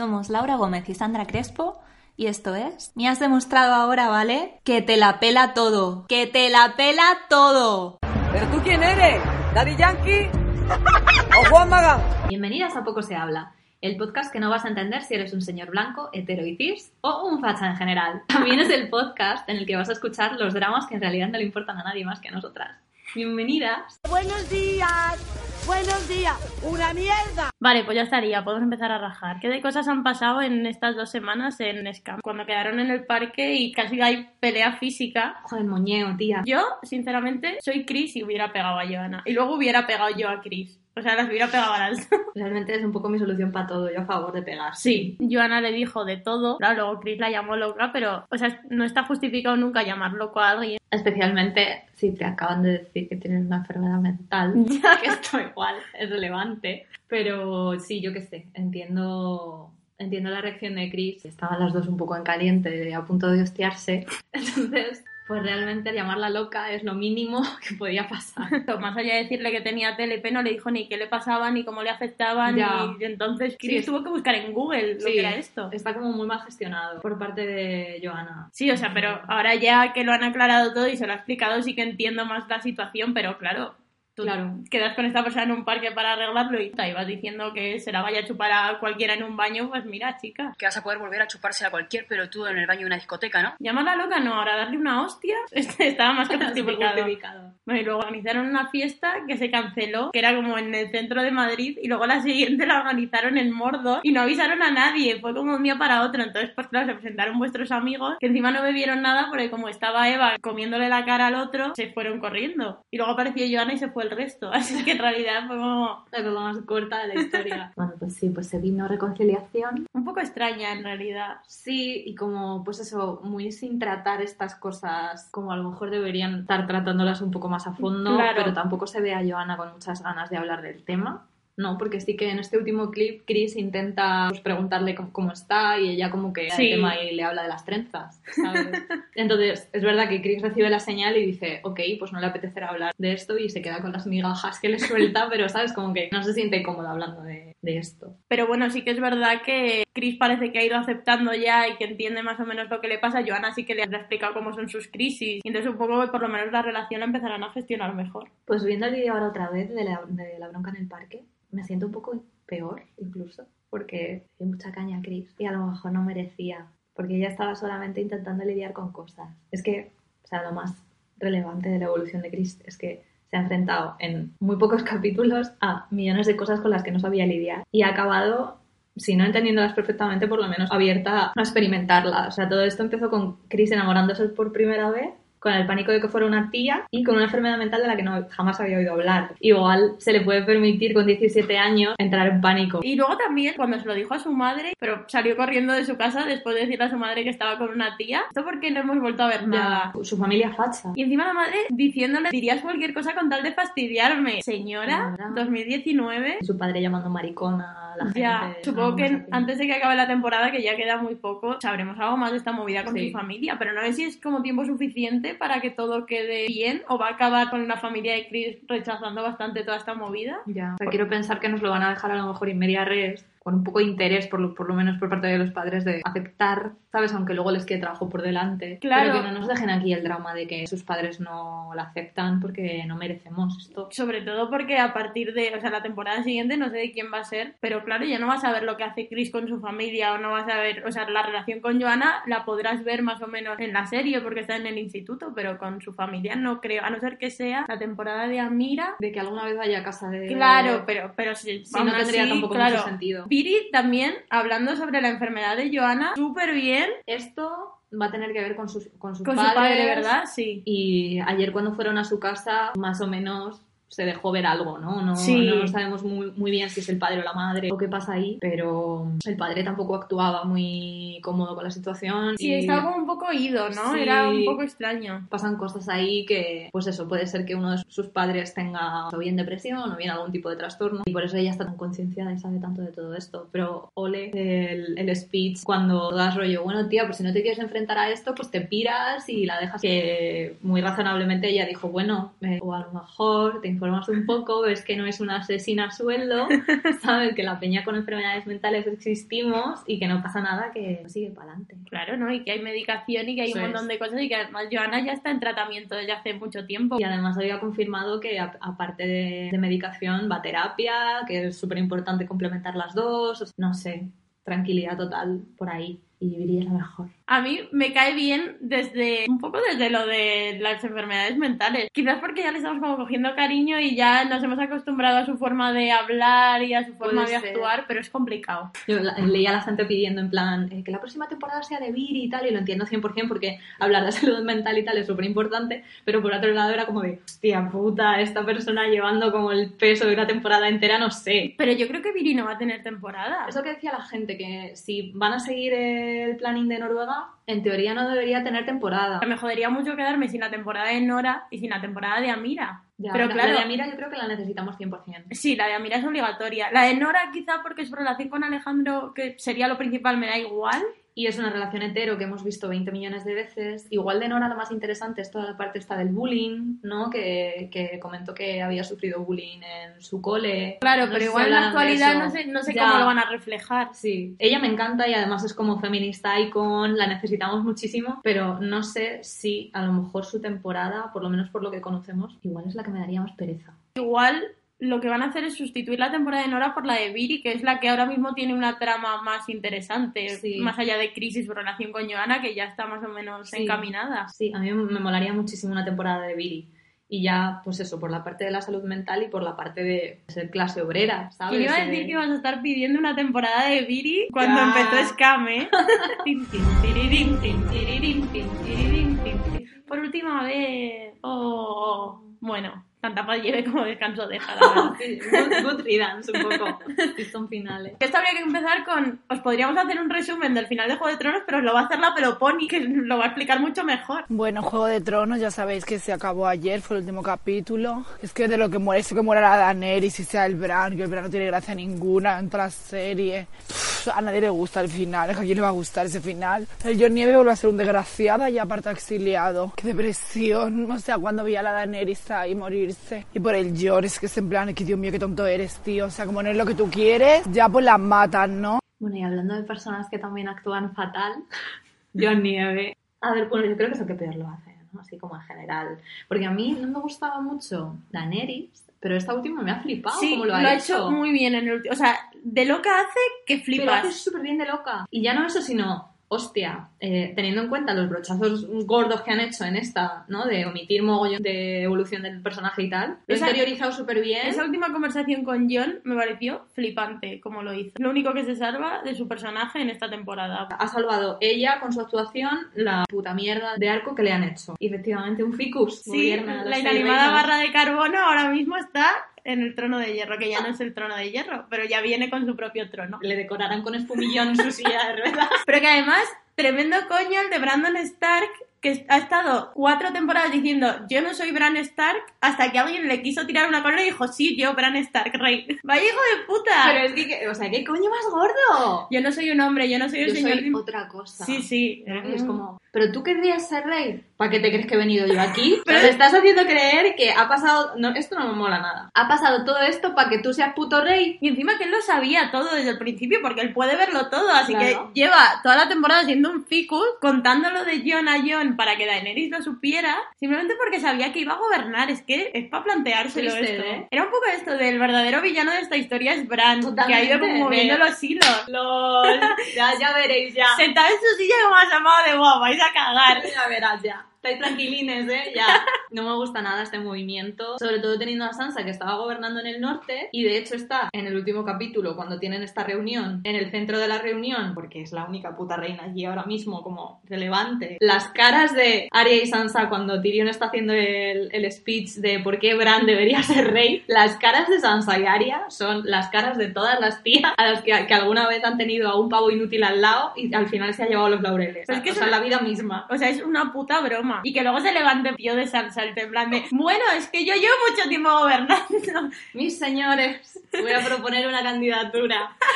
Somos Laura Gómez y Sandra Crespo y esto es... Me has demostrado ahora, ¿vale? Que te la pela todo. Que te la pela todo. ¿Pero tú quién eres? ¿Daddy Yankee? ¿O Juan Magán? Bienvenidas a Poco se habla. El podcast que no vas a entender si eres un señor blanco, hetero y cis o un facha en general. También es el podcast en el que vas a escuchar los dramas que en realidad no le importan a nadie más que a nosotras. Bienvenidas. Buenos días. Buenos días. Una mierda. Vale, pues ya estaría, podemos empezar a rajar. ¿Qué de cosas han pasado en estas dos semanas en Scam? Cuando quedaron en el parque y casi hay pelea física. Joder, moñeo, tía. Yo, sinceramente, soy Chris y hubiera pegado a Joana. Y luego hubiera pegado yo a Chris. O sea, las hubiera pegado a las Realmente es un poco mi solución para todo. Yo a favor de pegar. Sí, Joana le dijo de todo. Claro, luego Chris la llamó loca, pero, o sea, no está justificado nunca llamar loco a alguien. Especialmente si te acaban de decir que tienes una enfermedad mental. que esto igual es relevante. Pero sí, yo qué sé, entiendo. Entiendo la reacción de Chris. Estaban las dos un poco en caliente, a punto de hostiarse. Entonces, pues realmente llamarla loca es lo mínimo que podía pasar. Más allá de decirle que tenía TLP, no le dijo ni qué le pasaba, ni cómo le afectaba, Ya. ni... Entonces Chris Sí. tuvo que buscar en Google lo Sí, que era esto. Está como muy mal gestionado por parte de Joana. Sí, o sea, pero ahora ya que lo han aclarado todo y se lo ha explicado, sí que entiendo más la situación, pero claro, tú Claro. quedas con esta persona en un parque para arreglarlo y te vas diciendo que se la vaya a chupar a cualquiera en un baño, pues mira, chica. que vas a poder volver a chuparse a cualquier pelotudo en el baño de una discoteca, ¿no? Llamarla loca no, ahora darle una hostia este estaba más que justificado. Bueno, y luego organizaron una fiesta que se canceló, que era como en el centro de Madrid, y luego la siguiente la organizaron en Mordo y no avisaron a nadie, fue como un día para otro. Entonces, pues claro, se presentaron vuestros amigos, que encima no bebieron nada porque como estaba Eva comiéndole la cara al otro, se fueron corriendo. Y luego apareció Joana y se fue el resto. Así que en realidad fue como La cosa más corta de la historia. bueno, pues sí, pues se vino reconciliación. un poco extraña en realidad. Sí, y como, pues eso, muy sin tratar estas cosas como a lo mejor deberían estar tratándolas un poco más a fondo, Claro. pero tampoco se ve a Joana con muchas ganas de hablar del tema. No, porque sí que en este último clip Chris intenta pues, preguntarle cómo, cómo está y ella como que Sí. el tema y le habla de las trenzas, ¿sabes? Entonces, es verdad que Chris recibe la señal y dice, ok, pues no le apetecerá hablar de esto y se queda con las migajas que le suelta, pero, ¿sabes? Como que no se siente cómoda hablando de, de esto. Pero bueno, sí que es verdad que Chris parece que ha ido aceptando ya y que entiende más o menos lo que le pasa. Joana sí que le ha explicado cómo son sus crisis. Y entonces un poco por lo menos la relación la empezarán a gestionar mejor. Pues viendo el vídeo ahora otra vez de la, de la bronca en el parque, me siento un poco peor incluso, porque hay mucha caña a Chris y a lo mejor no merecía, porque ella estaba solamente intentando lidiar con cosas. Es que, o sea, lo más relevante de la evolución de Chris es que se ha enfrentado en muy pocos capítulos a millones de cosas con las que no sabía lidiar y ha acabado si no entendiéndolas perfectamente, por lo menos abierta a experimentarlas. O sea, todo esto empezó con Chris enamorándose por primera vez, con el pánico de que fuera una tía y con una enfermedad mental de la que no jamás había oído hablar. Igual se le puede permitir con 17 años entrar en pánico. Y luego también, cuando se lo dijo a su madre, pero salió corriendo de su casa después de decirle a su madre que estaba con una tía, esto porque no hemos vuelto a ver nada. Ya, su familia facha. Y encima la madre diciéndole, dirías cualquier cosa con tal de fastidiarme. Señora, Señora. 2019. Su padre llamando maricona a la gente. Ya, supongo que antes de que acabe la temporada, que ya queda muy poco, sabremos algo más de esta movida con Sí. su familia, pero no sé si es como tiempo suficiente para que todo quede bien o va a acabar con la familia de Chris rechazando bastante toda esta movida. Ya. O sea, quiero pensar que nos lo van a dejar a lo mejor in media res, con un poco de interés, por lo, por lo menos por parte de los padres, de aceptar, ¿sabes? Aunque luego les quede trabajo por delante. Claro. Pero que no nos dejen aquí el drama de que sus padres no la aceptan porque no merecemos esto. Sobre todo porque a partir de, o sea, la temporada siguiente no sé de quién va a ser, pero claro, ya no vas a ver lo que hace Chris con su familia o no vas a ver, o sea, la relación con Joana la podrás ver más o menos en la serie porque está en el instituto, pero con su familia no creo, a no ser que sea la temporada de Amira. De que alguna vez vaya a casa de... Claro, pero, pero si, no tendría tampoco claro. mucho sentido. Viri también, hablando sobre la enfermedad de Joana, súper bien Esto va a tener que ver con sus, con sus con padres. su padre, ¿verdad? Sí. Y ayer cuando fueron a su casa, más o menos se dejó ver algo, ¿no? No, Sí. no sabemos muy, muy bien si es el padre o la madre o qué pasa ahí, pero el padre tampoco actuaba muy cómodo con la situación. Sí, y estaba como un poco ido, ¿no? Sí. Era un poco extraño. Pasan cosas ahí que, pues eso, puede ser que uno de sus padres tenga o bien depresión o bien algún tipo de trastorno y por eso ella está tan concienciada y sabe tanto de todo esto. Pero ole el, el speech cuando das rollo, bueno tía, pues si no te quieres enfrentar a esto, pues te piras y la dejas que muy razonablemente ella dijo, bueno, eh, o a lo mejor te un poco, ves que no es una asesina a sueldo, sabes que la peña con enfermedades mentales existimos y que no pasa nada, que sigue para adelante. Claro, ¿no? Y que hay medicación y que hay Eso un montón es. de cosas y que además Joana ya está en tratamiento desde hace mucho tiempo. Y además había confirmado que aparte de, de medicación va a terapia, que es súper importante complementar las dos, no sé, tranquilidad total por ahí y viviría lo mejor. A mí me cae bien desde un poco desde lo de las enfermedades mentales. Quizás porque ya le estamos como cogiendo cariño y ya nos hemos acostumbrado a su forma de hablar y a su forma Puede de ser. actuar, pero es complicado. Yo leía a la gente pidiendo en plan eh, que la próxima temporada sea de Viri y tal, y lo entiendo 100% porque hablar de salud mental y tal es súper importante, pero por otro lado era como de, hostia puta, esta persona llevando como el peso de una temporada entera, no sé. Pero yo creo que Viri no va a tener temporada. Es lo que decía la gente, que si van a seguir el planning de Noruega, en teoría no debería tener temporada. Me jodería mucho quedarme sin la temporada de Nora y sin la temporada de Amira. Ya, pero la- claro, La de Amira yo creo que la necesitamos 100%. sí, la de Amira es obligatoria. La de Nora quizá porque su relación con Alejandro, que sería lo principal, me da igual. Y es una relación hetero que hemos visto 20 millones de veces. Igual de Nora lo más interesante es toda la parte esta del bullying, ¿no? Que, que comentó que había sufrido bullying en su cole. Claro, No pero igual en la actualidad no sé, no sé Ya. cómo lo van a reflejar. Sí, ella me encanta y además es como feminista icon, la necesitamos muchísimo, pero no sé si a lo mejor su temporada, por lo menos por lo que conocemos, igual es la que me daría más pereza. Igual lo que van a hacer es sustituir la temporada de Nora por la de Viri, que es la que ahora mismo tiene una trama más interesante, Sí. más allá de Crisis, su relación con Joana, que ya está más o menos Sí. encaminada. Sí, a mí me molaría muchísimo una temporada de Viri. Y ya, pues eso, por la parte de la salud mental y por la parte de ser clase obrera, ¿sabes? ¿Quién iba a De- decir que ibas a estar pidiendo una temporada de Viri cuando Ya. empezó Scam, eh? Por última vez. Oh, bueno, tanta paz lleve como descanso deja, la verdad. Sí, good, good riddance, un poco. Son finales. Esto habría que empezar con. Os podríamos hacer un resumen del final de Juego de Tronos, pero os lo va a hacer la Peloponi, que lo va a explicar mucho mejor. Bueno, Juego de Tronos, ya sabéis que se acabó ayer, fue el último capítulo. Es que de lo que muere, eso que muera la Daenerys y sea el Bran, que el Bran no tiene gracia ninguna en toda la serie. A nadie le gusta el final, ¿a quién le va a gustar ese final? El John Nieve vuelve a ser un desgraciado y aparte exiliado. Qué depresión, o sea, cuando vi a la Daenerys ahí Y por el es que es en plan, que Dios mío, qué tonto eres, tío. O sea, como no es lo que tú quieres, ya pues la matan, ¿no? Bueno, y hablando de personas que también actúan fatal, John Nieve. A ver, bueno, yo creo que es el que peor lo hace, ¿no? Así como en general. Porque a mí no me gustaba mucho Daenerys, pero esta última me ha flipado sí, como lo lo ha ha hecho muy bien en el último. O sea, de loca hace que Pero flipas. hace súper bien de loca. Y ya no eso, sino, hostia, eh, teniendo en cuenta los brochazos gordos que han hecho en esta, ¿no? De omitir mogollón de evolución del personaje y tal. Lo he interiorizado súper bien. Esa última conversación con John me pareció flipante como lo hizo. Lo único que se salva de su personaje en esta temporada. Ha salvado ella con su actuación la puta mierda de arco que le han hecho. Y efectivamente, un ficus. Sí, la inanimada barra de carbono ahora mismo está en el trono de hierro, que ya no es el trono de hierro, pero ya viene con su propio trono. Le decorarán con espumillón su silla de ruedas. Pero que además, tremendo coño el de Brandon Stark, que ha estado cuatro temporadas diciendo yo no soy Bran Stark, hasta que alguien le quiso tirar una corona y dijo sí, yo Bran Stark, rey. ¡Vaya hijo de puta! Pero es que, o sea, ¿qué coño más gordo? Yo no soy un hombre, yo no soy el Yo señor... soy otra cosa. Sí, sí. es como, ¿pero tú querrías ser rey? ¿Para qué te crees que he venido yo aquí? Pero- te estás haciendo creer que ha pasado... No, esto no me mola nada. Ha pasado todo esto para que tú seas puto rey. Y encima que él lo sabía todo desde el principio, porque él puede verlo todo, así Claro. que lleva toda la temporada siendo un ficus, contándolo de John a John para que Daenerys lo supiera, simplemente porque sabía que iba a gobernar. Es que es para planteárselo Triste, esto. ¿eh? Era un poco esto del verdadero villano de esta historia es Bran, que ha ido moviendo los hilos. LOL. Ya, ya veréis, ya. Sentado en su silla como asomado de guau, vais a cagar. Ya verás, ya. Estáis tranquilines, ¿eh? Ya. No me gusta nada este movimiento, sobre todo teniendo a Sansa que estaba gobernando en el norte y de hecho está en el último capítulo cuando tienen esta reunión, en el centro de la reunión, porque es la única puta reina allí ahora mismo como relevante. Las caras de Arya y Sansa cuando Tyrion está haciendo el, el speech de por qué Bran debería ser rey, las caras de Sansa y Arya son las caras de todas las tías a las que, que alguna vez han tenido a un pavo inútil al lado y al final se ha llevado los laureles. Pero es que o es sea, una- la vida misma. O sea, es una puta broma. Y que luego se levante pío de Sansa, el en plan de, bueno, es que yo llevo mucho tiempo gobernando. Mis señores, voy a proponer una candidatura.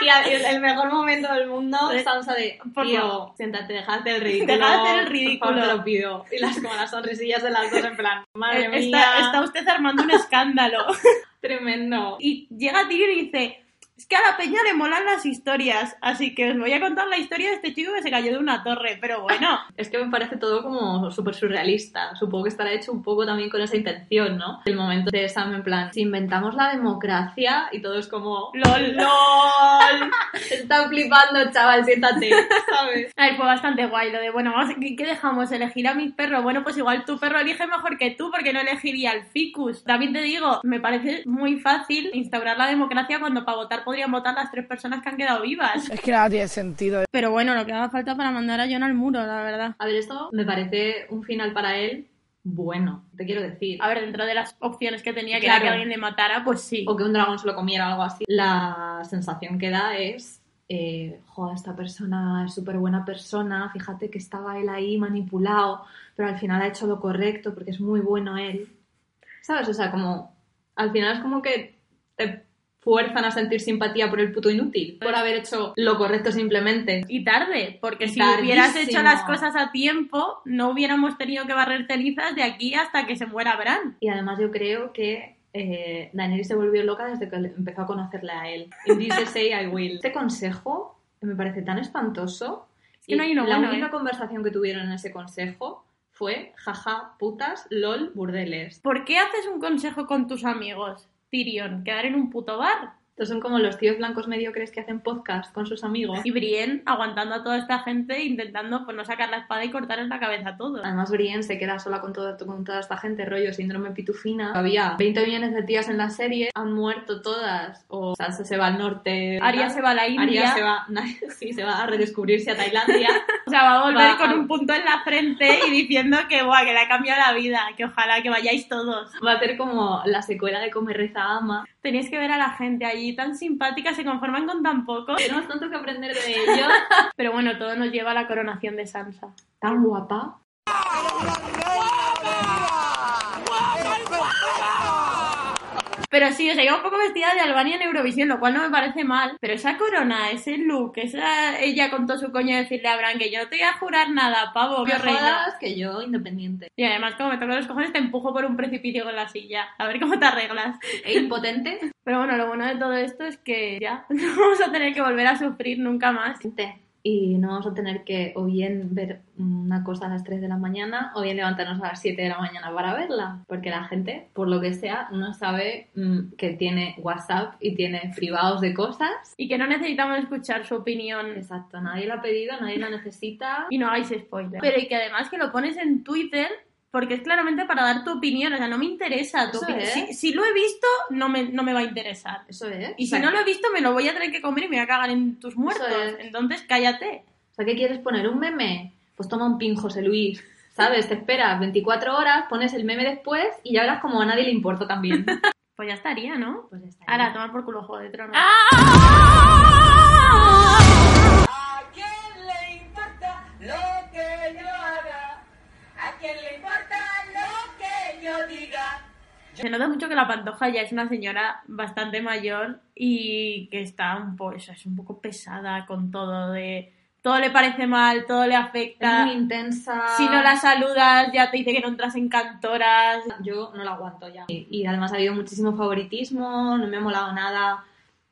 Y el mejor momento del mundo, Sansa de, tío, siéntate, deja de hacer el ridículo. Deja de hacer el por ridículo. favor, te lo pido. Y las, como las sonrisillas de las dos en plan, madre mía, Está, está usted armando un escándalo. tremendo. Y llega Tyrion y dice, es que a la peña le molan las historias, así que os voy a contar la historia de este chico que se cayó de una torre, pero bueno, Es que me parece todo como súper surrealista. Supongo que estará hecho un poco también con esa intención, ¿no? El momento de Sam en plan, si inventamos la democracia y todo es como... lol. ¡LOL! Están flipando, chaval, siéntate, ¿sabes? A ver, fue bastante guay lo de, bueno, vamos, ¿qué, qué dejamos? ¿Elegir a mis perros? Bueno, pues igual tu perro elige mejor que tú porque no elegiría al ficus. También te digo, me parece muy fácil instaurar la democracia cuando para votar podrían votar las tres personas que han quedado vivas. Es que nada tiene sentido. Pero bueno, lo que haga falta para mandar a John al muro, la verdad. A ver, esto me parece un final para él bueno, te quiero decir. A ver, dentro de las opciones que tenía, que Claro. era que alguien le matara, pues sí. O que un dragón se lo comiera o algo así. La sensación que da es, eh, joder, esta persona es súper buena persona, fíjate que estaba él ahí manipulado, pero al final ha hecho lo correcto porque es muy bueno él. ¿Sabes? O sea, como, al final es como que te fuerzan a sentir simpatía por el puto inútil, por haber hecho lo correcto simplemente. Y tarde, porque si Tardísimo. hubieras hecho las cosas a tiempo, no hubiéramos tenido que barrer cenizas de aquí hasta que se muera Bran. Y además yo creo que eh, Daenerys se volvió loca desde que empezó a conocerle a él. In this say I will. Este consejo me parece tan espantoso. que no hay uno la bueno, única ¿eh? conversación que tuvieron en ese consejo fue jaja, putas, lol, burdeles. ¿Por qué haces un consejo con tus amigos, Tyrion? ¿Quedar en un puto bar? Estos son como los tíos blancos mediocres que hacen podcast con sus amigos. Y Brienne aguantando a toda esta gente intentando pues no sacar la espada y cortarles la cabeza a todos. Además, Brienne se queda sola con, todo, con toda esta gente, rollo síndrome pitufina. Había 20 millones de tías en la serie, han muerto todas. O Sansa se va al norte. Arya se va a la Arya India, se va, sí, se va a redescubrirse a Tailandia. o sea, va a volver va con a- un punto en la frente y diciendo que, buah, que le ha cambiado la vida, que ojalá que vayáis todos. Va a ser como la secuela de Come Reza Ama. Tenéis que ver a la gente allí tan simpática, se conforman con tan poco. Tenemos tanto que aprender de ellos. Pero bueno, todo nos lleva a la coronación de Sansa. Tan guapa. Pero sí, o sea, iba un poco vestida de Albania en Eurovisión, lo cual no me parece mal. Pero esa corona, ese look, esa ella con todo su coño decirle a Bran que yo no te voy a jurar nada, pavo, que reina. que yo, independiente. Y además, como me toca los cojones, te empujo por un precipicio con la silla. A ver cómo te arreglas. E impotente. Pero bueno, lo bueno de todo esto es que ya no vamos a tener que volver a sufrir nunca más. Y no vamos a tener que o bien ver una cosa a las 3 de la mañana o bien levantarnos a las 7 de la mañana para verla. Porque la gente, por lo que sea, no sabe mm, que tiene WhatsApp y tiene privados de cosas. Y que no necesitamos escuchar su opinión. Exacto, nadie la ha pedido, nadie la necesita. Y no hagáis spoiler. Pero y que además que lo pones en Twitter porque es claramente para dar tu opinión. O sea, no me interesa tu Eso opinión. es. Si, si lo he visto, no me, no me va a interesar. Eso es. Y si no lo he visto, me lo voy a tener que comer y me voy a cagar en tus muertos. es. Entonces, cállate. O sea, ¿qué quieres poner? ¿Un meme? Pues toma un pin, José Luis. ¿Sabes? Te esperas 24 horas, pones el meme después y ya verás como a nadie le importa también. Pues ya estaría, ¿no? Pues ya está. Ahora, tomar por culo Juego de Tronos. ¿A quién le importa lo que yo haga? ¿A quién le importa lo diga? Se nota mucho que la Pantoja ya es una señora bastante mayor y que está un poco, eso, es un poco pesada con todo de todo le parece mal, todo le Es afecta. muy intensa. Si no la saludas, ya te dice que no entras en cantoras. Yo no la aguanto ya. Y, y además ha habido muchísimo favoritismo, no me ha molado nada.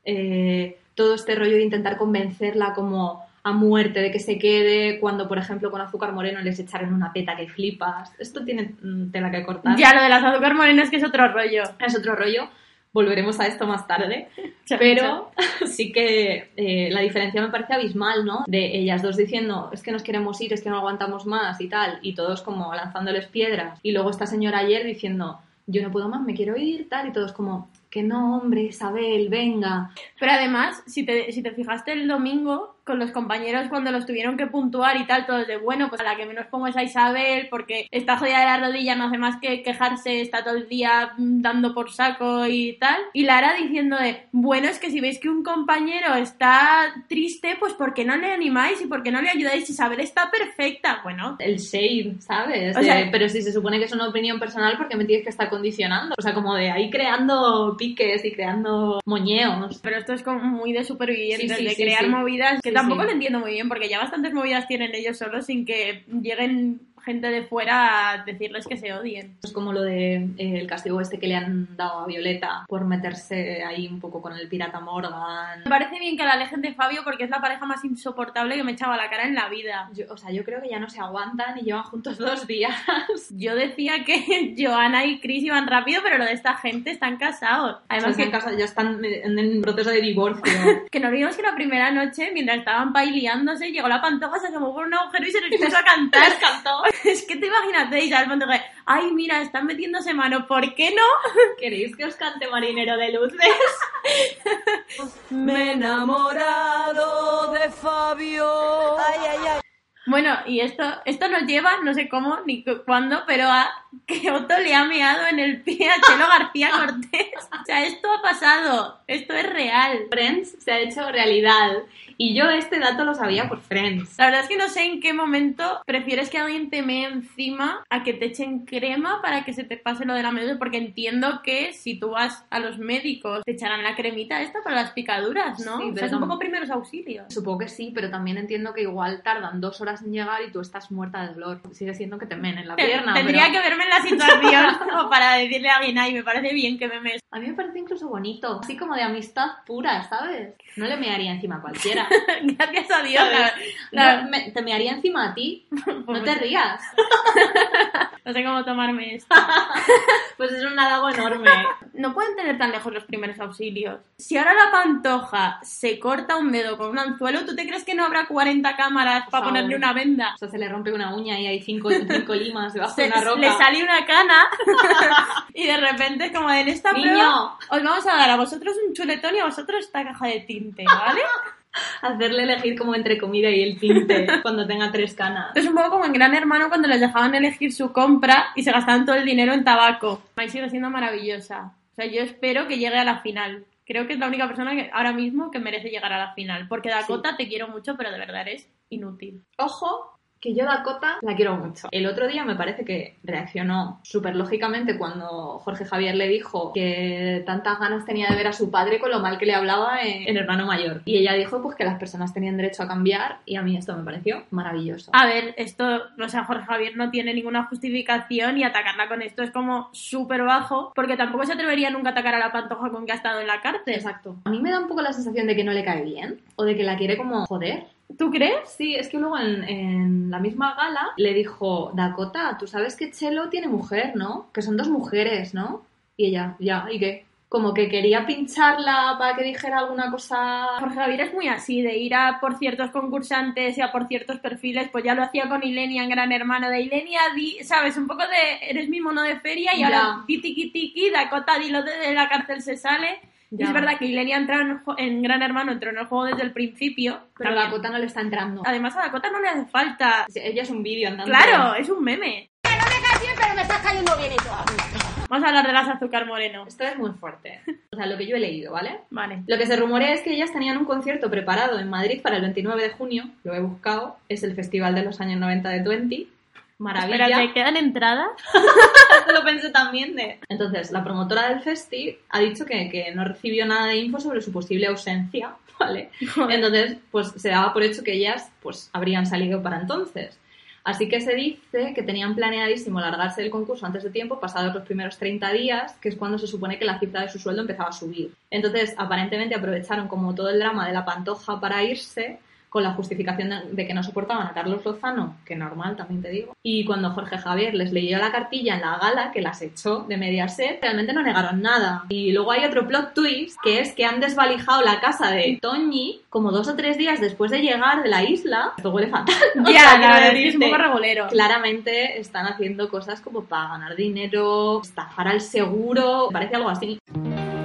eh, todo este rollo de intentar convencerla como a muerte de que se quede, cuando por ejemplo con azúcar moreno les echaron una peta que flipas. Esto tiene mm, tela que cortar. Ya lo de las azúcar morenas que es otro rollo. Es otro rollo. Volveremos a esto más tarde. Pero sí que eh, la diferencia me parece abismal, ¿no? De ellas dos diciendo, es que nos queremos ir, es que no aguantamos más y tal, y todos como lanzándoles piedras. Y luego esta señora ayer diciendo, yo no puedo más, me quiero ir, tal, y todos como, que no, hombre, Isabel, venga. Pero además, si te, si te fijaste el domingo, con los compañeros cuando los tuvieron que puntuar y tal, todos de bueno, pues a la que menos pongo es a Isabel, porque está jodida de la rodilla, no hace más que quejarse, está todo el día mm, dando por saco y tal. Y Lara diciendo de, bueno, es que si veis que un compañero está triste, pues ¿por qué no le animáis y por qué no le ayudáis? Isabel está perfecta. Bueno, El shade, ¿sabes? O De, sea- pero si se supone que es una opinión personal, ¿por qué me tienes que estar condicionando? O sea, como de ahí creando piques y creando moñeos. pero esto es como muy de supervivientes, Sí, sí, de sí, crear movidas, que tampoco lo entiendo muy bien, porque ya bastantes movidas tienen ellos solos sin que lleguen gente de fuera a decirles que se odien. Es como lo de eh, el castigo este que le han dado a Violeta por meterse ahí un poco con el pirata Morgan. Me parece bien que la alejen de Fabio porque es la pareja más insoportable que me echaba la cara en la vida. Yo- o sea, yo creo que ya no se aguantan y llevan juntos dos días. Yo decía que Joana y Chris iban rápido, pero lo de esta gente están casados. Además que ya están en, en proceso de divorcio. que nos vimos que la primera noche, mientras estaban paileándose, llegó la pantoja, se asomó por un agujero y se les puso a cantar. cantó. es que te imagínate, y tal, pantoja, ay, mira, están metiéndose mano, ¿por qué no? ¿Queréis que os cante Marinero de Luces? Me he enamorado de Fabio. Ay, ay, ay. Bueno, y esto, esto nos lleva, no sé cómo ni cu- cuándo, pero a que Otto le ha meado en el pie a Chelo García Cortés. O sea, esto ha pasado, esto es real. Friends se ha hecho realidad. Y yo este dato lo sabía por Friends. La verdad es que no sé en qué momento prefieres que alguien te mee encima a que te echen crema para que se te pase lo de la medusa, porque entiendo que si tú vas a los médicos te echarán la cremita esta para las picaduras, ¿no? Sí, o sea, es un poco primeros auxilios. Supongo que sí, pero también entiendo que igual tardan dos horas en llegar y tú estás muerta de dolor. Sigue siendo que te men en la Te- pierna. Tendría pero que verme en la situación como para decirle a alguien, ay, me parece bien que me mees. A mí me parece incluso bonito. Así como de amistad pura, ¿sabes? No le mearía encima a cualquiera. Gracias a Dios. la- No, me- te mearía encima a ti. No Pues te rías. no sé cómo tomarme esto. Pues es un halago enorme. No pueden tener tan lejos los primeros auxilios. Si ahora la pantoja se corta un dedo con un anzuelo, ¿tú te crees que no habrá 40 cámaras para ponerle una venda? O sea, se le rompe una uña y hay cinco, cinco limas debajo Se, de una roca. le sale una cana y de repente es como en esta Niño. prueba os vamos a dar a vosotros un chuletón y a vosotros esta caja de tinte, ¿vale? Hacerle elegir como entre comida y el tinte cuando tenga tres canas. Es un poco como en Gran Hermano cuando les dejaban elegir su compra y se gastaban todo el dinero en tabaco. Mai sigue siendo maravillosa. O sea, yo espero que llegue a la final. Creo que es la única persona que ahora mismo que merece llegar a la final. Porque Dakota te quiero mucho, pero de verdad eres inútil. Ojo, que yo Dakota la quiero mucho. El otro día me parece que reaccionó súper lógicamente cuando Jorge Javier le dijo que tantas ganas tenía de ver a su padre con lo mal que le hablaba en, en Hermano Mayor. Y ella dijo pues que las personas tenían derecho a cambiar y a mí esto me pareció maravilloso. A ver, esto, o sea, Jorge Javier no tiene ninguna justificación y atacarla con esto es como súper bajo, porque tampoco se atrevería nunca a atacar a la pantoja con que ha estado en la cárcel. Exacto. A mí me da un poco la sensación de que no le cae bien o de que la quiere como joder. ¿Tú crees? Sí, es que luego en, en la misma gala le dijo, Dakota, tú sabes que Chelo tiene mujer, ¿no? Que son dos mujeres, ¿no? Y ella, ya, ¿y qué? Como que quería pincharla para que dijera alguna cosa... Jorge Javier es muy así, de ir a por ciertos concursantes y a por ciertos perfiles, pues ya lo hacía con Ilenia en Gran Hermano, de Ilenia, di, ¿sabes? Un poco de, eres mi mono de feria y Ya. ahora tiki tiki, Dakota, dilo de la cárcel se sale. Y Ya. es verdad que Ilenia entró en, en Gran Hermano, entró en el juego desde el principio, Pero pero a Dakota no le está entrando. además a Dakota no le hace falta. Ella es un vídeo andando. Claro, es un meme. pero me estás cayendo bien y todo. Vamos a hablar de las azúcar moreno. Esto es muy fuerte. O sea, lo que yo he leído, ¿vale? Vale. Lo que se rumorea es que ellas tenían un concierto preparado en Madrid para el 29 de junio. Lo he buscado. Es el festival de los años 90 de Twenty. Maravilla. Espérate, ¿quedan entradas? lo pensé también de... Entonces, la promotora del festi ha dicho que, que no recibió nada de info sobre su posible ausencia, ¿vale? Entonces, pues se daba por hecho que ellas pues habrían salido para entonces. Así que se dice que tenían planeadísimo largarse del concurso antes de tiempo, pasados los primeros 30 días, que es cuando se supone que la cifra de su sueldo empezaba a subir. Entonces, aparentemente aprovecharon como todo el drama de la pantoja para irse, con la justificación de, que no soportaban a Carlos Lozano, que normal también te digo. Y cuando Jorge Javier les leyó la cartilla en la gala, que las echó de Mediaset, realmente no negaron nada. Y luego hay otro plot twist, que es que han desvalijado la casa de Toñi como dos o tres días después de llegar de la isla. Esto huele fatal. Ya, quiero la verdad es un poco revolero. Claramente están haciendo cosas como para ganar dinero, estafar al seguro, parece algo así.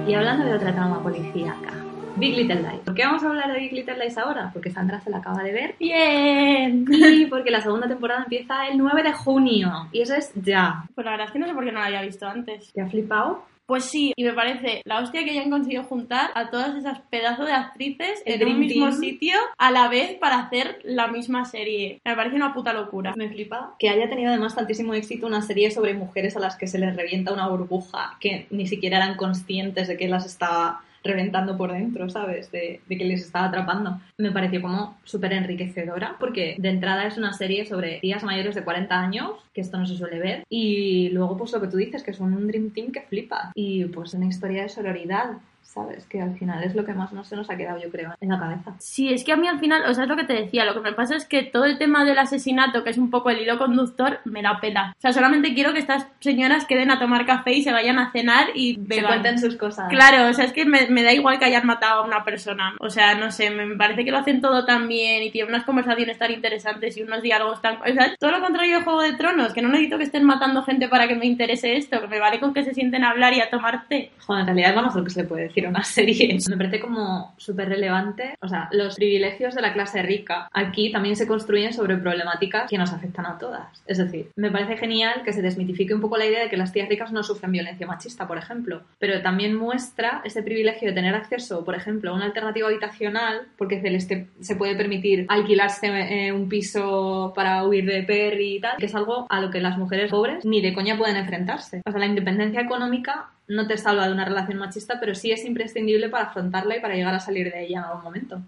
Y hablando de otra trama policíaca, Big Little Lies. ¿Por qué vamos a hablar de Big Little Lies ahora? Porque Sandra se la acaba de ver. Bien. Y porque la segunda temporada empieza el 9 de junio. Y eso es ya. Pues la verdad es que no sé por qué no la había visto antes. ¿Te ha flipado? Pues sí, y me parece la hostia que hayan conseguido juntar a todas esas pedazos de actrices El en un mismo Team. sitio a la vez para hacer la misma serie. Me parece una puta locura. Me flipa que haya tenido además tantísimo éxito una serie sobre mujeres a las que se les revienta una burbuja que ni siquiera eran conscientes de que las estaba reventando por dentro, ¿sabes? De, de que les estaba atrapando. Me pareció como súper enriquecedora porque de entrada es una serie sobre tías mayores de 40 años, que esto no se suele ver, y luego pues lo que tú dices, que son un Dream Team que flipa. Y pues una historia de sororidad, ¿sabes? Que al final es lo que más no se nos ha quedado, yo creo, en la cabeza. Sí, es que a mí al final, o sea, es lo que te decía, lo que me pasa es que todo el tema del asesinato, que es un poco el hilo conductor, me la pela. O sea, solamente quiero que estas señoras queden a tomar café y se vayan a cenar y Se beban. cuenten sus cosas. Claro, o sea, es que me, me da igual que hayan matado a una persona. O sea, no sé, me parece que lo hacen todo tan bien y tienen unas conversaciones tan interesantes y unos diálogos tan... O sea, todo lo contrario de Juego de Tronos, que no necesito que estén matando gente para que me interese esto, que me vale con que se sienten a hablar y a tomar té. Joder, en realidad es lo mejor que se le puede decir a una serie. Me parece como súper relevante. O sea, los privilegios de la clase rica aquí también se construyen sobre problemáticas que nos afectan a todas. Es decir, me parece genial que se desmitifique un poco la idea de que las tías ricas no sufren violencia machista, por ejemplo. Pero también muestra ese privilegio de tener acceso, por ejemplo, a una alternativa habitacional, porque se, les te- se puede permitir alquilarse eh, un piso para huir de Perry y tal, que es algo a lo que las mujeres pobres ni de coña pueden enfrentarse. O sea, la independencia económica no te salva de una relación machista, pero sí es imprescindible para afrontarla y para llegar a salir de ella en algún momento.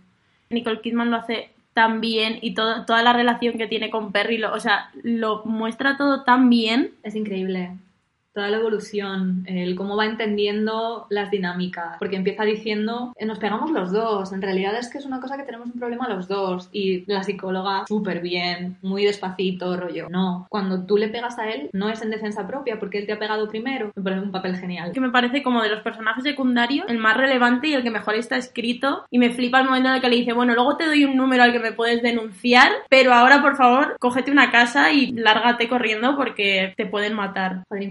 Nicole Kidman lo hace tan bien y todo, toda la relación que tiene con Perry, lo, o sea, lo muestra todo tan bien. Es increíble. Toda la evolución, el cómo va entendiendo las dinámicas, porque empieza diciendo, "Eh, nos pegamos los dos, en realidad es que es una cosa que tenemos un problema los dos, y la psicóloga súper bien, muy despacito, rollo, no, cuando tú le pegas a él no es en defensa propia, porque él te ha pegado primero, me parece un papel genial. que me parece como de los personajes secundarios el más relevante y el que mejor está escrito y me flipa el momento en el que le dice bueno luego te doy un número al que me puedes denunciar pero ahora por favor cógete una casa y lárgate corriendo porque te pueden matar Joder,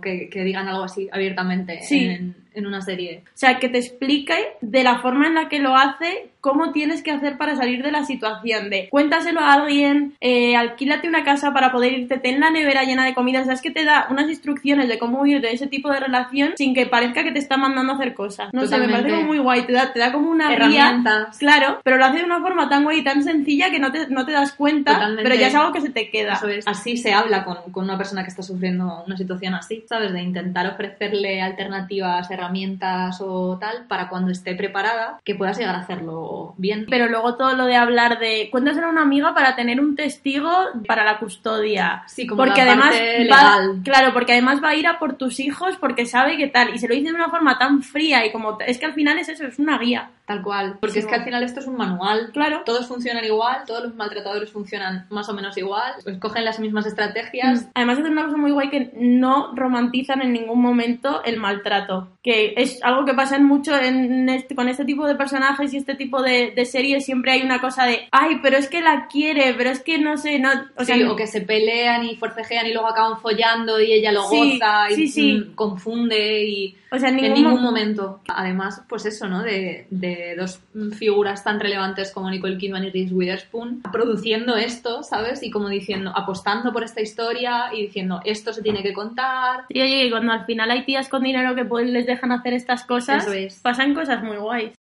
que, que digan algo así abiertamente Sí. en, en una serie. o sea que te explique de la forma en la que lo hace cómo tienes que hacer para salir de la situación de cuéntaselo a alguien eh, alquílate una casa para poder irte ten la nevera llena de comida o sea es que te da unas instrucciones de cómo huir de ese tipo de relación sin que parezca que te está mandando a hacer cosas no sé me parece como muy guay te da, te da como una guía Herramientas. Claro, pero lo hace de una forma tan guay y tan sencilla que no te, no te das cuenta, Totalmente. pero ya es algo que se te queda. Eso es. Así se habla con, con una persona que está sufriendo una situación así, ¿sabes? De intentar ofrecerle alternativas, herramientas o tal para cuando esté preparada que puedas llegar a hacerlo bien. Pero luego todo lo de hablar de cuéntaselo a una amiga para tener un testigo para la custodia. Sí, como porque la además parte va, legal. claro, porque además va a ir a por tus hijos porque sabe que tal y se lo dice de una forma tan fría y como es que al final es eso, es una guía. Tal cual. Porque Sí, es que al final esto es un manual. Claro. Todos funcionan igual, todos los maltratadores funcionan más o menos igual, pues cogen las mismas estrategias. Además es una cosa muy guay que no romantizan en ningún momento el maltrato, que es algo que pasa mucho en este- con este tipo de personajes y este tipo de, de series, siempre hay una cosa de, ay, pero es que la quiere, pero es que no sé, no, o sea, Sí, o que se pelean y forcejean y luego acaban follando y ella lo Sí, goza y sí, mm, confunde y o sea, en en ningún, ningún mo- momento. Además, pues eso, ¿no? De, de dos figuras tan relevantes como Nicole Kidman y Reese Witherspoon produciendo esto, ¿sabes? Y como diciendo, apostando por esta historia y diciendo, esto se tiene que contar. Y oye, cuando al final hay tías con dinero que pues, les dejan hacer estas cosas, es. pasan cosas muy guays.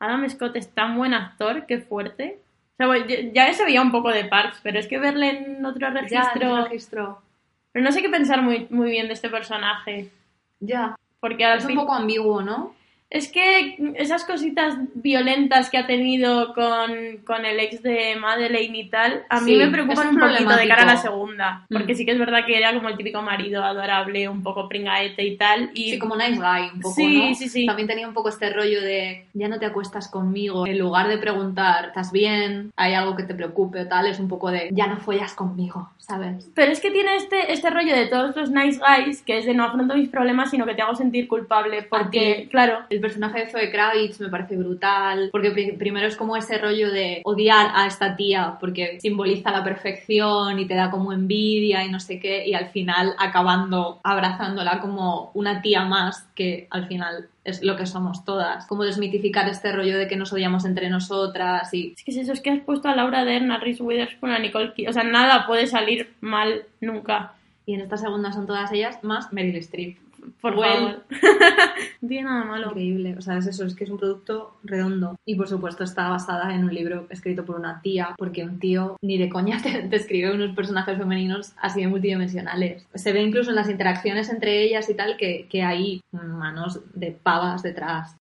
Adam Scott es tan buen actor, qué fuerte. O sea, bueno, ya- ya se veía un poco de Parks, pero es que verle en otro Ya, registro... el registro. Pero no sé qué pensar muy, muy bien de este personaje. Ya. Porque al Es un poco ambiguo, ¿no? Es que esas cositas violentas que ha tenido con, con el ex de Madeleine y tal, a mí Sí, me preocupan un poquito de cara a la segunda. Porque Mm. sí que es verdad que era como el típico marido adorable, un poco pringaete y tal. Y Sí, como nice guy, un poco, Sí, ¿no? sí, sí. También tenía un poco este rollo de ya no te acuestas conmigo. En lugar de preguntar, ¿estás bien? ¿Hay algo que te preocupe o tal? Es un poco de ya no follas conmigo, ¿sabes? Pero es que tiene este, este rollo de todos los nice guys, que es de no afronto mis problemas, sino que te hago sentir culpable. Porque, claro, El El personaje de Zoe Kravitz me parece brutal, porque pri- primero es como ese rollo de odiar a esta tía, porque simboliza la perfección y te da como envidia y no sé qué, y al final acabando abrazándola como una tía más, que al final es lo que somos todas. Como desmitificar este rollo de que nos odiamos entre nosotras y... Es que es eso, es que has puesto a Laura Dern, a Reese Witherspoon, a Nicole Kidman. O sea, nada puede salir mal nunca. Y en esta segunda son todas ellas, más Meryl Streep. Por Well. favor. no tiene nada malo. Increíble, o sea, es eso, es que es un producto redondo. Y por supuesto está basada en un libro escrito por una tía, porque un tío ni de coña te, te escribe unos personajes femeninos así de multidimensionales. Se ve incluso en las interacciones entre ellas y tal que, que hay manos de pavas detrás.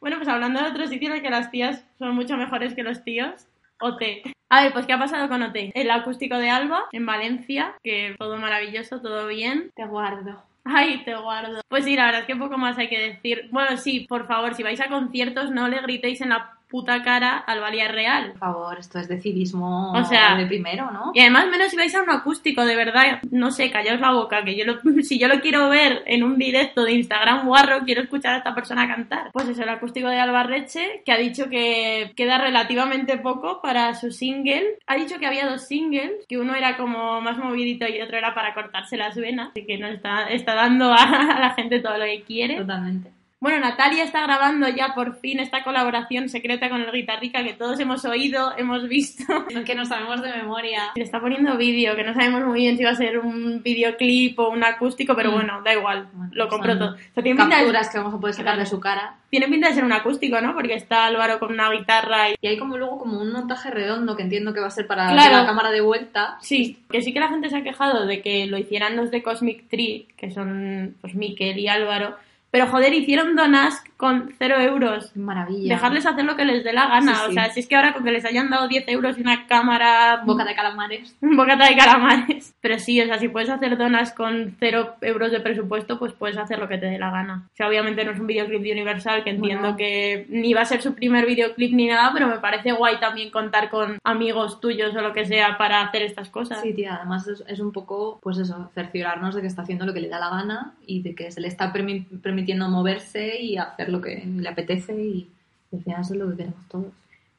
Bueno, pues hablando de otro sitio en el que las tías son mucho mejores que los tíos, OT. A ver, pues ¿qué ha pasado con OT? El acústico de Alba, en Valencia, que todo maravilloso, todo bien. Te guardo. Ay, te guardo. Pues sí, la verdad es que poco más hay que decir. Bueno, sí, por favor, si vais a conciertos, no le gritéis en la puta cara al Valía Real. Por favor, esto es de civismo O sea, de primero, ¿no? Y además, menos si vais a un acústico, de verdad, no sé, callaos la boca, que yo lo, si yo lo quiero ver en un directo de Instagram guarro, quiero escuchar a esta persona cantar. Pues eso, el acústico de Albarreche, que ha dicho que queda relativamente poco para su single. Ha dicho que había dos singles, que uno era como más movidito y otro era para cortarse las venas, así que nos está, está dando a, a la gente todo lo que quiere. Totalmente. Bueno, Natalia está grabando ya por fin esta colaboración secreta con el guitarrica que todos hemos oído, hemos visto. Que no sabemos de memoria. Le está poniendo vídeo, que no sabemos muy bien si va a ser un videoclip o un acústico, pero Mm. bueno, da igual, Bueno, lo compro todo. O sea, tiene, pinta de, Capturas que vamos a poder sacar de su cara. tiene pinta de ser un acústico, ¿no? Porque está Álvaro con una guitarra y... Y hay como luego como un montaje redondo que entiendo que va a ser para Claro. la cámara de vuelta. Sí, que sí que la gente se ha quejado de que lo hicieran los de Cosmic Tree, que son pues Miquel y Álvaro, pero joder, hicieron Donas con cero euros. Maravilla. Dejarles hacer lo que les dé la gana. Sí, sí. O sea, si es que ahora con que les hayan dado 10 euros y una cámara boca de calamares. bocata de calamares. Pero sí, o sea, si puedes hacer donas con cero euros de presupuesto, pues puedes hacer lo que te dé la gana. O sea, obviamente no es un videoclip de Universal, que entiendo Bueno. que ni va a ser su primer videoclip ni nada, pero me parece guay también contar con amigos tuyos o lo que sea para hacer estas cosas. Sí, tía, además es, es un poco, pues eso, cerciorarnos de que está haciendo lo que le da la gana y de que se le está permi- permitiendo moverse y hacer lo que le apetece y al final eso es lo que queremos todos.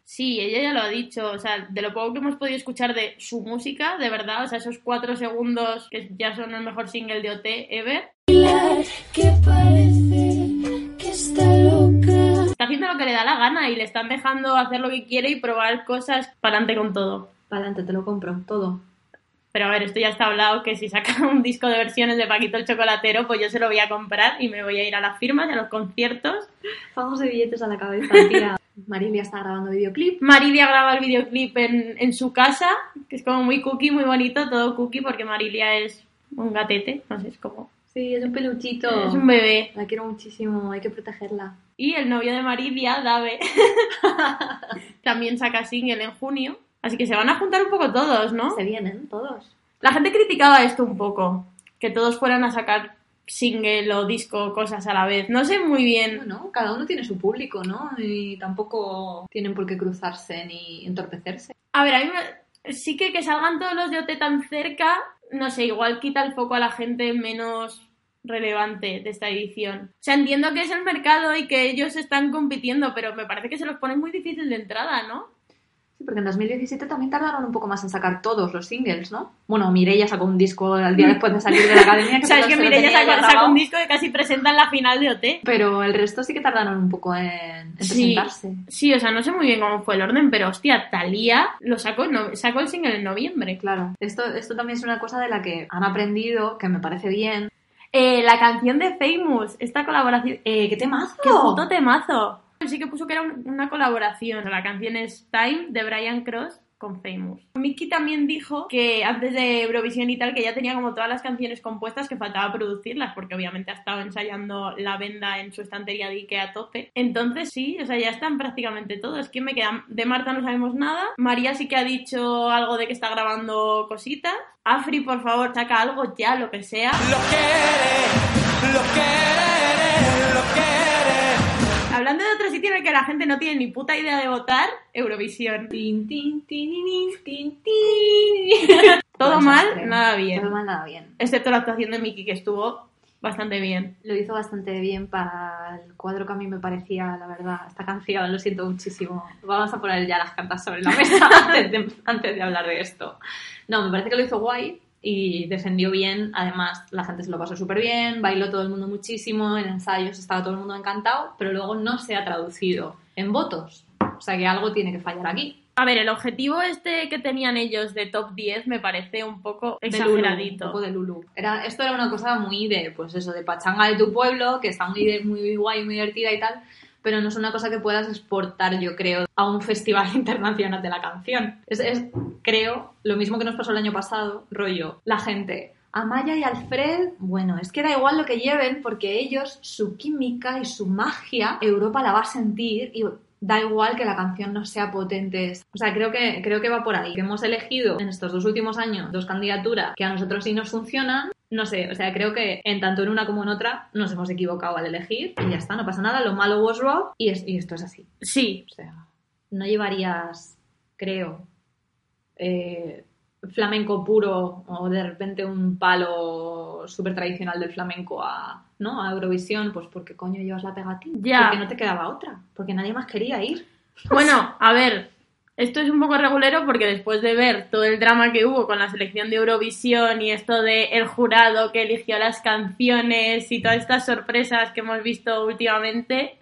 Sí, ella ya lo ha dicho, o sea, de lo poco que hemos podido escuchar de su música, de verdad, o sea, esos cuatro segundos que ya son el mejor single de OT ever, que parece que está loca. está haciendo lo que le da la gana y le están dejando hacer lo que quiere y probar cosas para adelante con todo. Para adelante, te lo compro, todo. Pero a ver, esto ya está hablado que si saca un disco de versiones de Paquito el Chocolatero, pues yo se lo voy a comprar y me voy a ir a las firmas y a los conciertos. Vamos de billetes a la cabeza, tía. Marilia está grabando videoclip. Marilia graba el videoclip en, en su casa, que es como muy cookie, muy bonito, todo cookie, porque Marilia es un gatete, no sé, es como... Sí, es un peluchito. Es un bebé. La quiero muchísimo, hay que protegerla. Y el novio de Marilia, Dave, también saca single en junio. Así que se van a juntar un poco todos, ¿no? Se vienen todos. La gente criticaba esto un poco, que todos fueran a sacar single o disco, cosas a la vez. No sé muy bien. Bueno, cada uno tiene su público, ¿no? Y tampoco tienen por qué cruzarse ni entorpecerse. A ver, a mí me- sí que que salgan todos los de OT tan cerca, no sé, igual quita el foco a la gente menos relevante de esta edición. O sea, entiendo que es el mercado y que ellos están compitiendo, pero me parece que se los pone muy difícil de entrada, ¿no? Sí, porque en 2017 también tardaron un poco más en sacar todos los singles, ¿no? Bueno, Mireia sacó un disco al día después de salir de la academia. O sea, es se que Mireia sacó, un disco que casi presenta en la final de OT. Pero el resto sí que tardaron un poco en, en Sí, presentarse. sí, o sea, no sé muy bien cómo fue el orden, pero hostia, Thalía lo sacó, en no- sacó el single en noviembre. Claro. Esto, esto también es una cosa de la que han aprendido, que me parece bien. Eh, la canción de Famous, esta colaboración. Eh, ¡Qué temazo! ¡Qué puto temazo! Sí que puso que era un- una colaboración. La canción es Time de Brian Cross con Famous. Mickey también dijo que antes de Eurovisión y tal, que ya tenía como todas las canciones compuestas que faltaba producirlas, porque obviamente ha estado ensayando la venda en su estantería de Ikea a tope. Entonces sí, o sea, ya están prácticamente todos. ¿Quién me queda? De Marta no sabemos nada. María sí que ha dicho algo de que está grabando cositas. Afri, por favor, saca algo ya, lo que sea. Lo quiere, lo quiere, lo quiere. Hablando de otro sitio en el que la gente no tiene ni puta idea de votar, Eurovisión. Tin, tin, tin, tin, tin, tin. Todo mal, nada bien. Todo mal, nada bien. Excepto la actuación de Mickey, que estuvo bastante bien. Lo hizo bastante bien para el cuadro que a mí me parecía, la verdad, esta canción, lo siento muchísimo. Vamos a poner ya las cartas sobre la mesa antes de, antes de hablar de esto. No, me parece que lo hizo guay y defendió bien. Además, la gente se lo pasó súper bien, bailó todo el mundo muchísimo, en ensayos estaba todo el mundo encantado, pero luego no se ha traducido en votos. O sea que algo tiene que fallar aquí. A ver, el objetivo este que tenían ellos de top 10 me parece un poco De Lulu, exageradito. un poco de Lulu. Era, esto era una cosa muy de, pues eso, de pachanga de tu pueblo, que está muy, muy guay, muy divertida y tal, pero no es una cosa que puedas exportar, yo creo, a un festival internacional de la canción. Es, es, creo, lo mismo que nos pasó el año pasado, rollo, la gente. Amaya y Alfred, bueno, es que da igual lo que lleven porque ellos, su química y su magia, Europa la va a sentir y da igual que la canción no sea potente. O sea, creo que, creo que va por ahí. Que hemos elegido en estos dos últimos años dos candidaturas que a nosotros sí nos funcionan. No sé, o sea, creo que en tanto en una como en otra nos hemos equivocado al elegir y ya está, no pasa nada. Lo malo was rock y, es- y esto es así. Sí, O sea, no llevarías, creo, eh, flamenco puro o de repente un palo súper tradicional del flamenco a, ¿no? a Eurovisión, pues porque coño llevas la pegatina. Ya. Porque no te quedaba otra, porque nadie más quería ir. Bueno, a ver, esto es un poco regulero porque después de ver todo el drama que hubo con la selección de Eurovisión y esto de el jurado que eligió las canciones y todas estas sorpresas que hemos visto últimamente,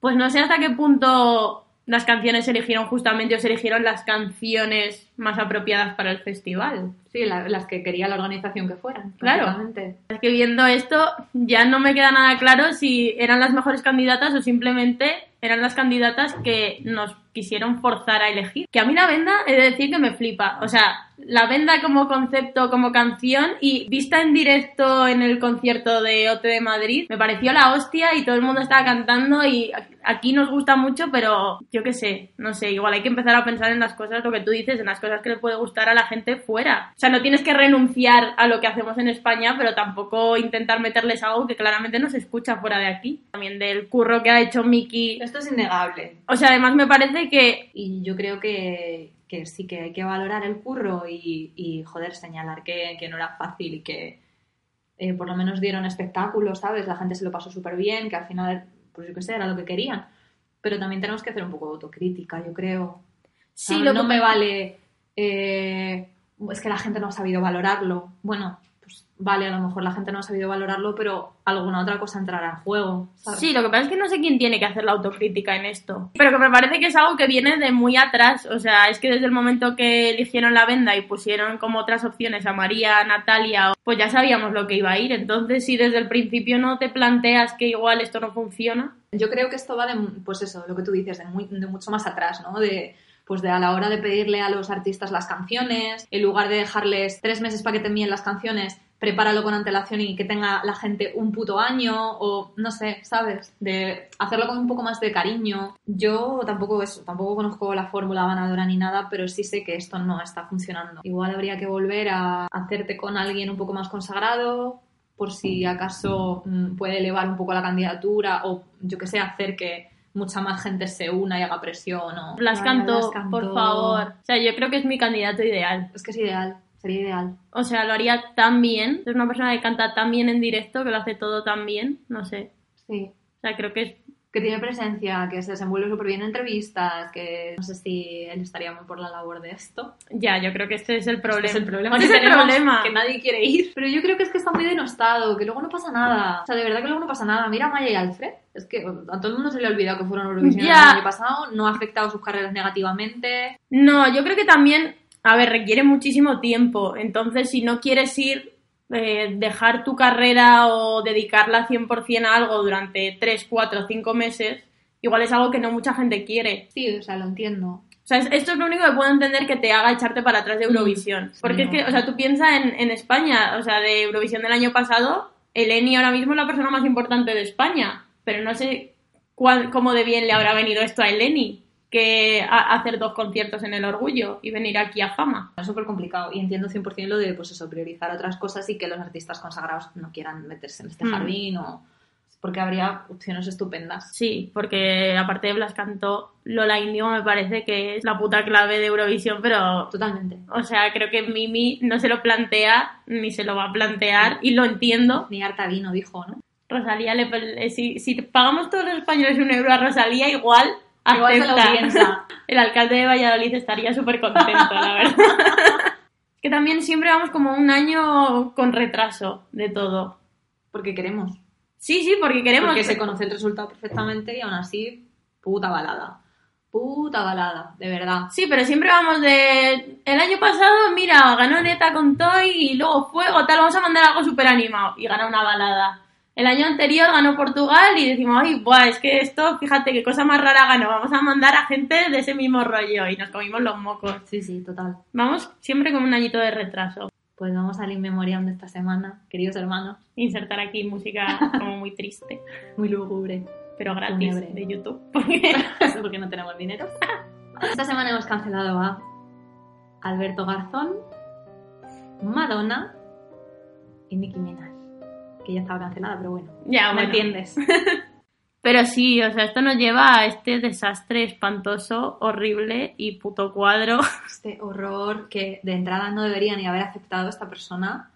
pues no sé hasta qué punto las canciones se eligieron justamente o se eligieron las canciones más apropiadas para el festival. Sí, la- las que quería la organización que fueran. Claro. Es que viendo esto ya no me queda nada claro si eran las mejores candidatas o simplemente eran las candidatas que nos quisieron forzar a elegir. Que a mí la venda he de decir que me flipa. O sea, la venda como concepto, como canción y vista en directo en el concierto de OT de Madrid, me pareció la hostia y todo el mundo estaba cantando y aquí nos gusta mucho, pero yo qué sé, no sé, igual hay que empezar a pensar en las cosas, lo que tú dices, en las cosas que le puede gustar a la gente fuera. O sea, no tienes que renunciar a lo que hacemos en España, pero tampoco intentar meterles algo que claramente no se escucha fuera de aquí. También del curro que ha hecho Miki. Esto es innegable. O sea, además me parece que Y yo creo que, que sí que hay que valorar el curro y, y, joder, señalar que, que no era fácil y que eh, por lo menos dieron espectáculo, ¿sabes? La gente se lo pasó súper bien, que al final, pues yo qué sé, era lo que querían. Pero también tenemos que hacer un poco de autocrítica, yo creo. sí, ¿Sabes? lo no que me vale. eh, es que la gente no ha sabido valorarlo. Bueno, vale, a lo mejor la gente no ha sabido valorarlo, pero alguna otra cosa entrará en juego. ¿sabes? Sí, lo que pasa es que no sé quién tiene que hacer la autocrítica en esto. Pero que me parece que es algo que viene de muy atrás. O sea, es que desde el momento que eligieron la venda y pusieron como otras opciones a María, a Natalia, pues ya sabíamos lo que iba a ir. Entonces, si desde el principio no te planteas que igual esto no funciona. Yo creo que esto va de, pues eso, lo que tú dices, de, muy- de mucho más atrás, ¿no? De, pues de a la hora de pedirle a los artistas las canciones, en lugar de dejarles tres meses para que te envíen las canciones, prepáralo con antelación y que tenga la gente un puto año, o no sé, ¿sabes? De hacerlo con un poco más de cariño. Yo tampoco eso, tampoco conozco la fórmula ganadora ni nada, pero sí sé que esto no está funcionando. Igual habría que volver a hacerte con alguien un poco más consagrado, por si acaso mm, puede elevar un poco la candidatura o yo que sé, hacer que mucha más gente se una y haga presión o Blas Ay, Cantó, Blas Cantó. por favor. O sea, yo creo que es mi candidato ideal. Es que es ideal, sería ideal. O sea, lo haría tan bien. Es una persona que canta tan bien en directo, que lo hace todo tan bien. No sé. Sí. O sea, creo que es Que tiene presencia, que se desenvuelve súper bien en entrevistas, que no sé si él estaría muy por la labor de esto. Ya, yo creo que este es el problema. Este es el problema Este es el tenemos, problema. que nadie quiere ir. Pero yo creo que es que está muy denostado, que luego no pasa nada. O sea, de verdad que luego no pasa nada. Mira a Maya y Alfred. Es que a todo el mundo se le ha olvidado que fueron Eurovisión el año pasado. No ha afectado sus carreras negativamente. No, yo creo que también, a ver, requiere muchísimo tiempo. Entonces, si no quieres ir, eh, dejar tu carrera o dedicarla 100% a algo durante 3, 4, 5 meses, igual es algo que no mucha gente quiere. Sí, o sea, lo entiendo. O sea, es- esto es lo único que puedo entender que te haga echarte para atrás de Eurovisión. Porque es que, o sea, tú piensas en, en España, o sea, de Eurovisión del año pasado, Eleni ahora mismo es la persona más importante de España. Pero no sé cuál, cómo de bien le habrá venido esto a Eleni, que hacer dos conciertos en el Orgullo y venir aquí a fama. Es súper complicado y entiendo 100% lo de, pues eso, priorizar otras cosas y que los artistas consagrados no quieran meterse en este Mm. jardín o... porque habría opciones estupendas. Sí, porque aparte de Blas cantó, Lola Índigo me parece que es la puta clave de Eurovisión, pero Totalmente. O sea, creo que Mimi no se lo plantea ni se lo va a plantear y lo entiendo. Ni harta vino, dijo, ¿no? Rosalía, le- si, si pagamos todos los españoles un euro a Rosalía, igual Igual se lo acepta. piensa. El alcalde de Valladolid estaría súper contento, la verdad. que también siempre vamos como un año con retraso de todo. Porque queremos. Sí, sí, porque queremos... Porque se conoce el resultado perfectamente y aún así, puta balada. Puta balada, de verdad. Sí, pero siempre vamos de... El año pasado, mira, ganó Neta con Toy y luego Fuego, tal, vamos a mandar algo súper animado. Y gana una balada. El año anterior ganó Portugal y decimos, ay, buah, es que esto, fíjate qué cosa más rara ganó. Vamos a mandar a gente de ese mismo rollo y nos comimos los mocos. Sí, sí, total. Vamos siempre con un añito de retraso. Pues vamos al In Memoriam de esta semana, queridos hermanos. Insertar aquí música como muy triste, Muy lúgubre. pero gratis de YouTube. Porque... porque no tenemos dinero. Esta semana hemos cancelado a Alberto Garzón, Madonna y Nicki Minaj. Que ya estaba cancelada, pero bueno. ya, ¿Me bueno. entiendes? Pero sí, o sea, esto nos lleva a este desastre espantoso, horrible y puto cuadro. Este horror que de entrada no debería ni haber aceptado esta persona.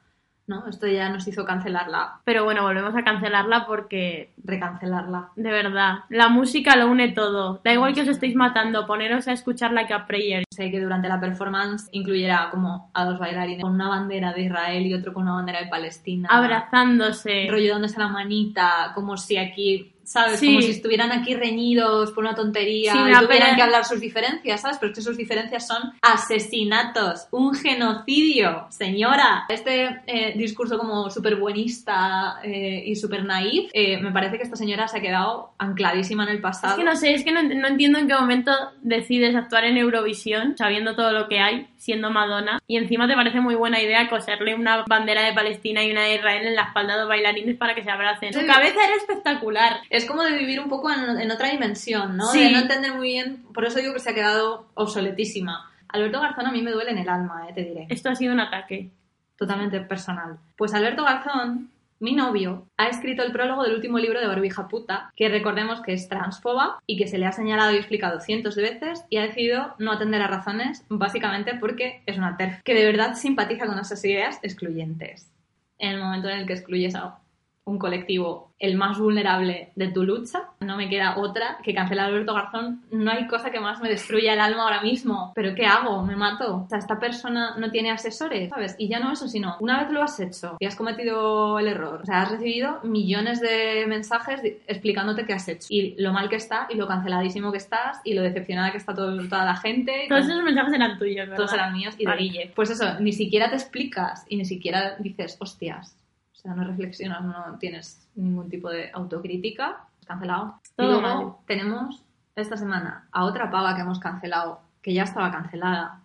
¿No? Esto ya nos hizo cancelarla, Pero bueno, volvemos a cancelarla porque, recancelarla. de verdad, la música lo une todo. Da igual que os estéis matando, poneros a escuchar Like a Prayer. Sé que durante la performance incluyera como a dos bailarines con una bandera de Israel y otro con una bandera de Palestina. Abrazándose. rollo dándose la manita, como si aquí, ¿sabes? Sí. Como si estuvieran aquí reñidos por una tontería Sí, y tuvieran pena. que hablar sus diferencias, ¿sabes? Pero es que sus diferencias son asesinatos, un genocidio, señora. Este eh, discurso como súper buenista eh, y súper naif, eh, me parece que esta señora se ha quedado ancladísima en el pasado. Es que no sé, es que no, no entiendo en qué momento decides actuar en Eurovisión, sabiendo todo lo que hay, siendo Madonna, y encima te parece muy buena idea coserle una bandera de Palestina y una de Israel en la espalda de los bailarines para que se abracen. Su cabeza era espectacular. Es como de vivir un poco en, en otra dimensión, ¿no? Sí. De no entender muy bien, por eso digo que se ha quedado obsoletísima. Alberto Garzón a mí me duele en el alma, eh, te diré. Esto ha sido un ataque. totalmente personal. Pues Alberto Garzón, mi novio, ha escrito el prólogo del último libro de Barbija Puta, que recordemos que es transfoba y que se le ha señalado y explicado cientos de veces y ha decidido no atender a razones, básicamente porque es una TERF que de verdad simpatiza con esas ideas excluyentes. En el momento en el que excluyes a un colectivo el más vulnerable de tu lucha, no me queda otra que cancelar a Alberto Garzón. No hay cosa que más me destruya el alma ahora mismo. ¿Pero qué hago? ¿Me mato? O sea, esta persona no tiene asesores, ¿sabes? Y ya no eso, sino una vez lo has hecho y has cometido el error, o sea, has recibido millones de mensajes explicándote qué has hecho y lo mal que está y lo canceladísimo que estás y lo decepcionada que está todo- toda la gente. Todos todo- esos mensajes eran tuyos, ¿verdad? todos eran míos y de. Guille. Pues eso, ni siquiera te explicas y ni siquiera dices, hostias. O sea, no reflexionas, no tienes ningún tipo de autocrítica. Cancelado. Todo y luego mal. tenemos esta semana a otra pava que hemos cancelado, que ya estaba cancelada,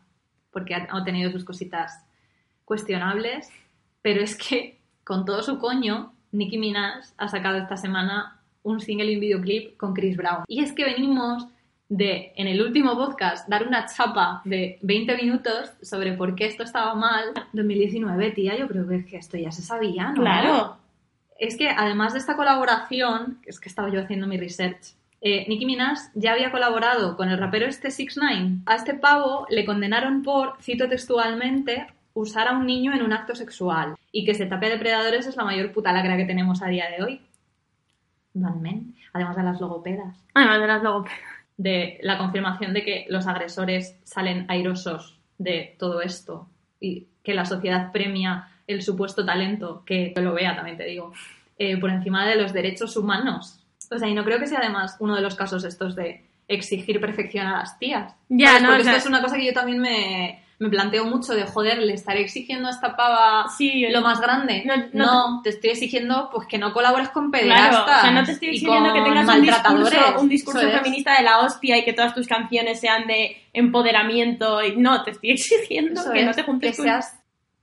porque ha, ha tenido sus cositas cuestionables, pero es que con todo su coño, Nicki Minaj ha sacado esta semana un single y un videoclip con Chris Brown. Y es que venimos de, en el último podcast, dar una chapa de 20 minutos sobre por qué esto estaba mal. 2019, tía, yo creo que, que esto ya se sabía, ¿no? Claro. Es que además de esta colaboración, es que estaba yo haciendo mi research, eh, Nicki Minaj ya había colaborado con el rapero este 6ix9ine. A este pavo le condenaron por, cito textualmente, usar a un niño en un acto sexual. Y que se tape a depredadores es la mayor puta lacra que tenemos a día de hoy. Van men. Además de las logopedas. Además de las logopedas. De la confirmación de que los agresores salen airosos de todo esto. Y que la sociedad premia el supuesto talento, que yo lo vea también te digo, eh, por encima de los derechos humanos. O sea, y no creo que sea además uno de los casos estos de exigir perfección a las tías. Ya, ¿Sabes? no, Porque o sea- esto es una cosa que yo también me, me planteo mucho de, joder, le estaré exigiendo a esta pava Sí, lo más grande. No, No, no te estoy exigiendo pues que no colabores con Claro, pederastas o sea, no te estoy exigiendo que tengas un discurso, un discurso es. feminista de la hostia y que todas tus canciones sean de empoderamiento. Y no, te estoy exigiendo Eso que no te juntes que con-.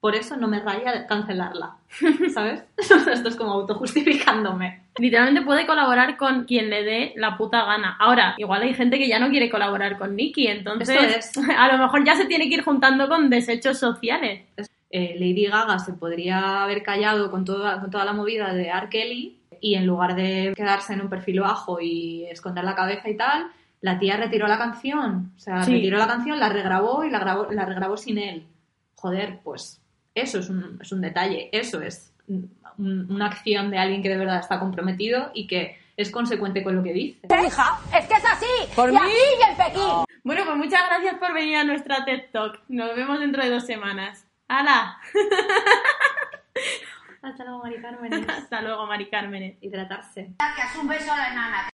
Por eso no me raya cancelarla, ¿sabes? Esto es como autojustificándome. Literalmente puede colaborar con quien le dé la puta gana. Ahora, igual hay gente que ya no quiere colaborar con Nicky, entonces Esto a lo mejor ya se tiene que ir juntando con desechos sociales. Eh, Lady Gaga se podría haber callado con toda, con toda la movida de R. Kelly y en lugar de quedarse en un perfil bajo y esconder la cabeza y tal, la tía retiró la canción. O sea, Sí. retiró la canción, la regrabó y la, grabó, la regrabó sin él. Joder, pues eso es un, es un detalle, eso es un- una acción de alguien que de verdad está comprometido y que es consecuente con lo que dice. Hija, es que es así. ¿Por y mí? aquí y en Pekín. Bueno, pues muchas gracias por venir a nuestra TED Talk. Nos vemos dentro de dos semanas. ¡Hala! Hasta luego, Mari Carmen. Hasta luego, Mari Cármenes. Hidratarse. Gracias, un beso a la enana.